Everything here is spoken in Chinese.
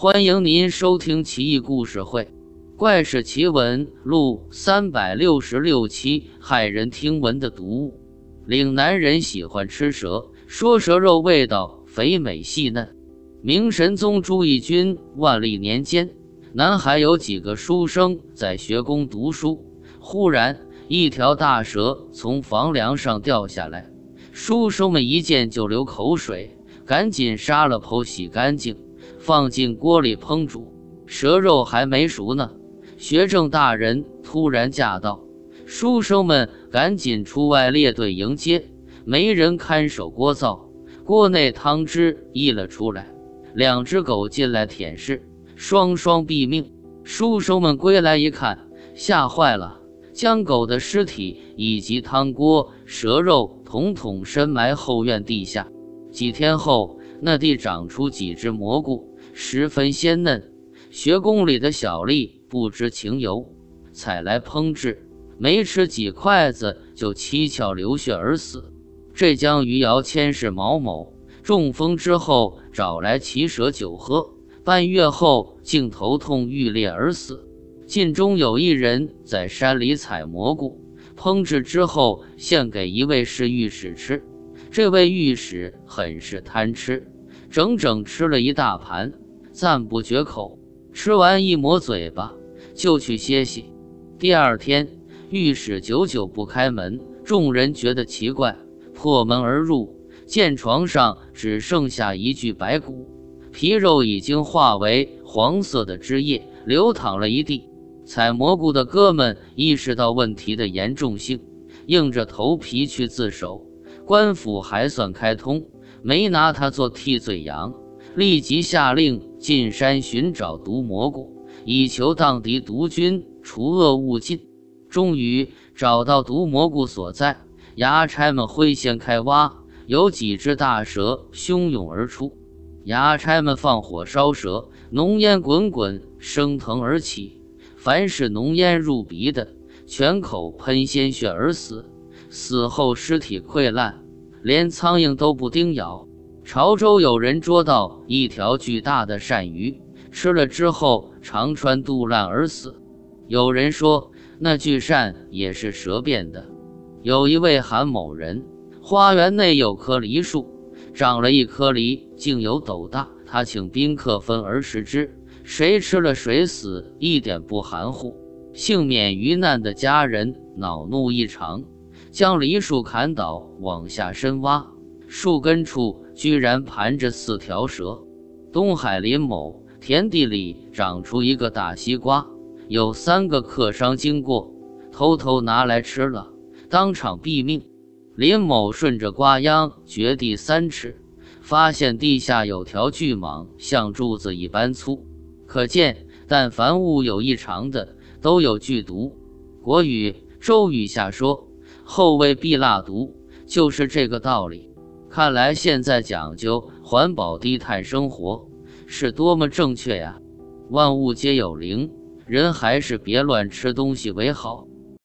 欢迎您收听《奇异故事会·怪事奇闻录》三百六十六期，骇人听闻的毒物。岭南人喜欢吃蛇，说蛇肉味道肥美细嫩。明神宗朱翊钧万历年间，南海有几个书生在学宫读书，忽然一条大蛇从房梁上掉下来，书生们一见就流口水，赶紧杀了剖洗干净。放进锅里烹煮，蛇肉还没熟呢。学政大人突然驾到，书生们赶紧出外列队迎接。没人看守锅灶，锅内汤汁溢了出来。两只狗进来舔舐，双双毙命。书生们归来一看，吓坏了，将狗的尸体以及汤锅、蛇肉统统深埋后院地下。几天后，那地长出几只蘑菇。十分鲜嫩，学宫里的小吏不知情由，采来烹制，没吃几筷子就七窍流血而死。浙江余姚千氏毛某中风之后找来奇蛇酒喝，半月后竟头痛欲裂而死。晋中有一人在山里采蘑菇，烹制之后献给一位侍御史吃，这位御史很是贪吃，整整吃了一大盘。赞不绝口，吃完一抹嘴巴就去歇息。第二天，御史久久不开门，众人觉得奇怪，破门而入，见床上只剩下一具白骨，皮肉已经化为黄色的汁液，流淌了一地。采蘑菇的哥们意识到问题的严重性，硬着头皮去自首。官府还算开通，没拿他做替罪羊。立即下令进山寻找毒蘑菇，以求荡涤毒菌，除恶务尽。终于找到毒蘑菇所在，衙差们挥线开挖，有几只大蛇汹涌而出。衙差们放火烧蛇，浓烟滚滚，升腾而起。凡是浓烟入鼻的，全口喷鲜血而死。死后尸体溃烂，连苍蝇都不叮咬。潮州有人捉到一条巨大的鳝鱼，吃了之后肠穿肚烂而死。有人说那巨鳝也是蛇变的。有一位韩某人，花园内有棵梨树，长了一颗梨，竟有斗大。他请宾客分而食之，谁吃了谁死，一点不含糊。幸免于难的家人恼怒异常，将梨树砍倒，往下深挖，树根处。居然盘着四条蛇。东海林某田地里长出一个大西瓜，有三个客商经过，偷偷拿来吃了，当场毙命。林某顺着瓜秧掘地三尺，发现地下有条巨蟒，像柱子一般粗，可见但凡物有异常的，都有剧毒。国语、周语下说后味避蜡毒，就是这个道理。看来现在讲究环保低碳生活是多么正确呀！万物皆有灵，人还是别乱吃东西为好。